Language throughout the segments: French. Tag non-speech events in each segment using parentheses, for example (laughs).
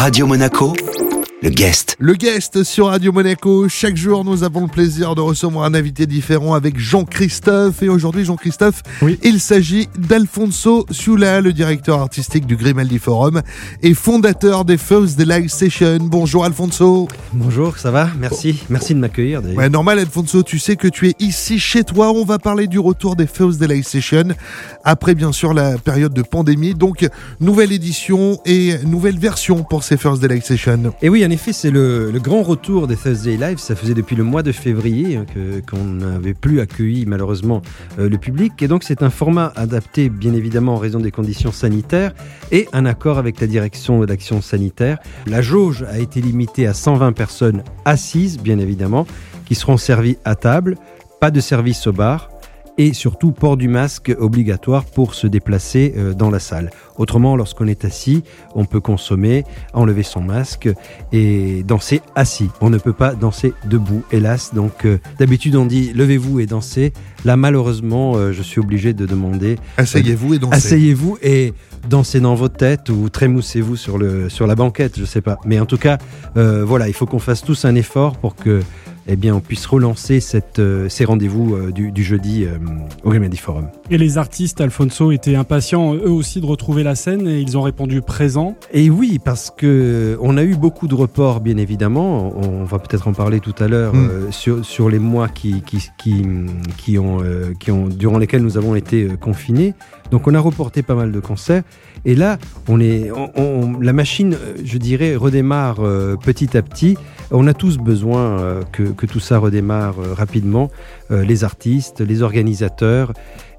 Radio Monaco, le guest. Le guest sur Radio Monaco. Chaque jour, nous avons le plaisir de recevoir un invité différent avec Jean-Christophe. Et aujourd'hui, Jean-Christophe, Oui. il s'agit d'Alfonso Ciula, le directeur artistique du Grimaldi Forum et fondateur des Thursday Live Session. Bonjour Alfonso. Bonjour, ça va? Merci, merci de m'accueillir. Ouais, normal Alfonso, tu sais que tu es ici chez toi. On va parler du retour des Thursday Live Session après bien sûr la période de pandémie. Donc, nouvelle édition et nouvelle version pour ces Thursday Live Session. Et oui, en effet, c'est le, grand retour des Thursday Live. Ça faisait depuis le mois de février hein, qu'on n'avait plus accueilli malheureusement euh, le public. Et donc, c'est un format adapté, bien évidemment, en raison des conditions sanitaires et un accord avec la direction d'action sanitaire. La jauge a été limitée à 120 personnes assises, bien évidemment, qui seront servies à table. Pas de service au bar. Et surtout port du masque obligatoire pour se déplacer euh, dans la salle. Autrement, lorsqu'on est assis, on peut consommer, enlever son masque et danser assis. On ne peut pas danser debout, hélas. Donc euh, d'habitude on dit levez-vous et dansez. Là malheureusement, euh, je suis obligé de demander Asseyez-vous et dansez. asseyez-vous et dansez dans votre tête ou trémoussez-vous sur, le, sur la banquette, je sais pas. Mais en tout cas, euh, voilà, il faut qu'on fasse tous un effort pour que eh bien, on puisse relancer cette, euh, ces rendez-vous euh, du, du jeudi euh, au Grimaldi Forum. Et les artistes, Alfonso, étaient impatients eux aussi de retrouver la scène et ils ont répondu présent. Et oui, parce que on a eu beaucoup de reports, bien évidemment. On va peut-être en parler tout à l'heure Mm. euh, sur, sur les mois qui, qui, qui, qui ont, euh, qui ont, durant lesquels nous avons été euh, confinés. Donc, on a reporté pas mal de concerts. Et là, on est, on- on- la machine, je dirais, redémarre euh, petit à petit. On a tous besoin euh, que, que tout ça redémarre euh, rapidement. Euh, les artistes, les organisateurs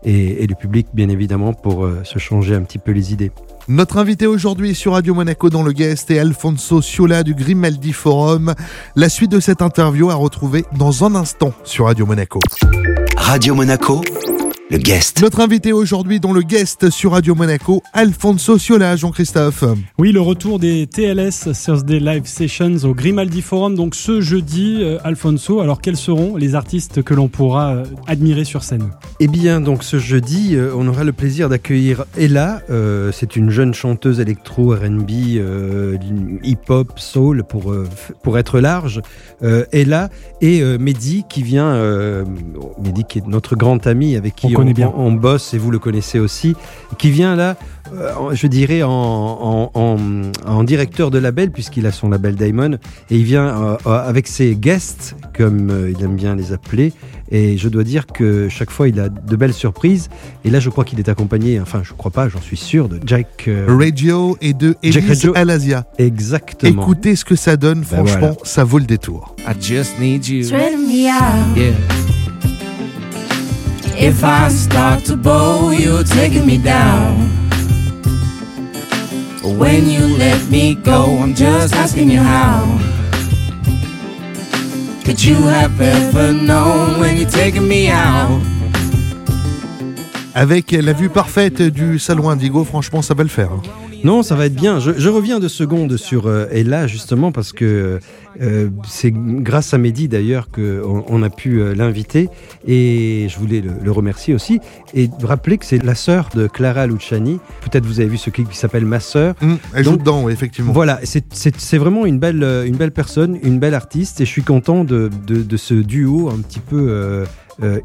et, et le public, bien évidemment, pour euh, se changer un petit peu les idées. Notre invité aujourd'hui sur Radio Monaco dans le guest est Alfonso Ciola du Grimaldi Forum. La suite de cette interview à retrouver dans un instant sur Radio Monaco. Radio Monaco, le guest. Notre invité aujourd'hui dans le guest sur Radio Monaco, Alfonso Ciola, Jean-Christophe. Oui, le retour des TLS Thursday Live Sessions au Grimaldi Forum, donc ce jeudi, euh, Alfonso. Alors, quels seront les artistes que l'on pourra euh, admirer sur scène? Eh bien, donc ce jeudi, euh, on aura le plaisir d'accueillir Ella. Euh, c'est une jeune chanteuse électro, R&B, euh, hip-hop, soul pour pour être large. Euh, Ella et euh, Mehdi qui vient, euh, Mehdi qui est notre grand ami avec qui On connaît bien. on bosse et vous le connaissez aussi, qui vient là, euh, je dirais en, en, en, en directeur de label puisqu'il a son label Diamond et il vient euh, euh, avec ses guests comme euh, il aime bien les appeler. Et je dois dire que chaque fois, il a de belles surprises. Et là, je crois qu'il est accompagné, enfin, je crois pas, j'en suis sûr, de Jack. euh, Radio et de Jack Elise Radio. Alasia. exactement. Écoutez ce que ça donne, franchement, voilà. ça vaut le détour. I just need you. If I start to bow, you're taking me down. When you let me go, I'm just asking you how. Could you have ever known when you're taking me out? Avec la vue parfaite du salon Indigo, franchement, ça va le faire. Non, ça va être bien. Je, je reviens de secondes sur euh, Ella, justement, parce que euh, c'est grâce à Mehdi, d'ailleurs, qu'on on a pu euh, l'inviter. Et je voulais le, le remercier aussi. Et rappeler que c'est la sœur de Clara Luciani. Peut-être vous avez vu ce clip qui s'appelle Ma sœur. Hum, elle joue Donc, dedans, oui, effectivement. Voilà, c'est- vraiment une belle, une belle personne, une belle artiste, et je suis content de, de, de ce duo un petit peu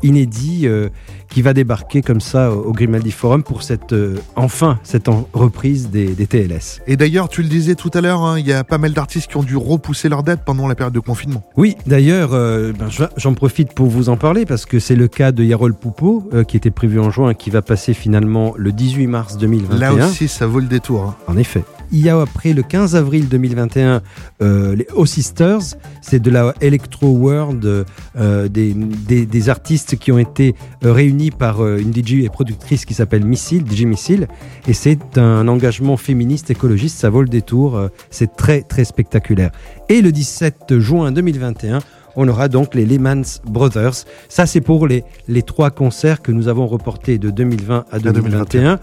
inédit euh, qui va débarquer comme ça au, Grimaldi Forum pour cette, euh, enfin, cette en- reprise des, des TLS. Et d'ailleurs, tu le disais tout à l'heure, hein, il y a pas mal d'artistes qui ont dû repousser leur date pendant la période de confinement. Oui, d'ailleurs, euh, ben, je- j'en profite pour vous en parler parce que c'est le cas de Yarol Poupeau euh, qui était prévu en juin, qui va passer finalement le 18 mars 2021. Là aussi, ça vaut le détour. hein. En effet. Il y a après le 15 avril 2021 euh, les O Sisters, c'est de la Electro World, euh, des, des, des artistes qui ont été euh, réunis par euh, une DJ et productrice qui s'appelle Missile, DJ Missile, et c'est un engagement féministe écologiste, ça vaut le détour, euh, c'est très très spectaculaire. Et le 17 juin 2021, on aura donc les Lehman Brothers. Ça, c'est pour les, les trois concerts que nous avons reportés de 2020 à 2021.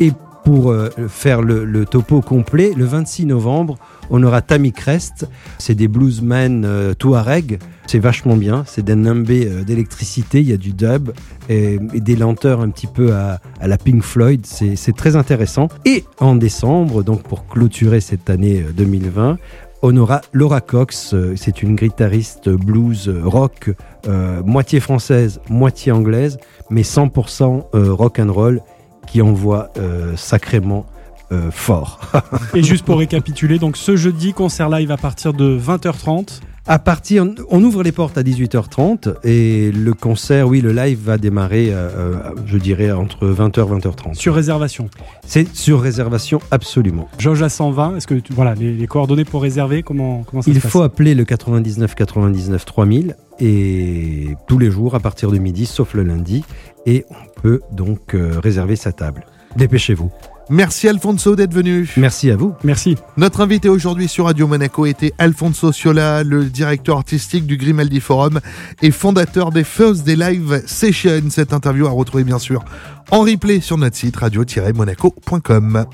Et pour euh, faire le, topo complet, le 26 novembre, on aura Tammy Crest. C'est des bluesmen euh, Touareg. C'est vachement bien, c'est d'un nimbé euh, d'électricité, il y a du dub et, des lenteurs un petit peu à, la Pink Floyd, c'est très intéressant. Et en décembre, donc pour clôturer cette année euh, 2020, on aura Laura Cox, euh, c'est une guitariste blues euh, rock, euh, moitié française, moitié anglaise, mais 100% euh, rock and roll qui envoie euh, sacrément euh, fort. (laughs) Et juste pour récapituler, donc ce jeudi, concert live à partir de 20h30. À partir, on ouvre les portes à 18h30 et le concert, oui, le live va démarrer, euh, je dirais, entre 20h 20h30. Sur réservation. C'est sur réservation absolument. Jauge à 120. Est-ce que tu- voilà les, les coordonnées pour réserver Comment comment ça Il se passe faut appeler le 99 99 3000 et tous les jours à partir de midi, sauf le lundi, et on peut donc euh, réserver sa table. Dépêchez-vous. Merci Alfonso d'être venu. Merci à vous. Merci. Notre invité aujourd'hui sur Radio Monaco était Alfonso Ciola, le directeur artistique du Grimaldi Forum et fondateur des First Day Live Sessions. Cette interview à retrouver bien sûr en replay sur notre site radio-monaco.com.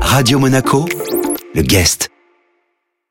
Radio Monaco, le guest.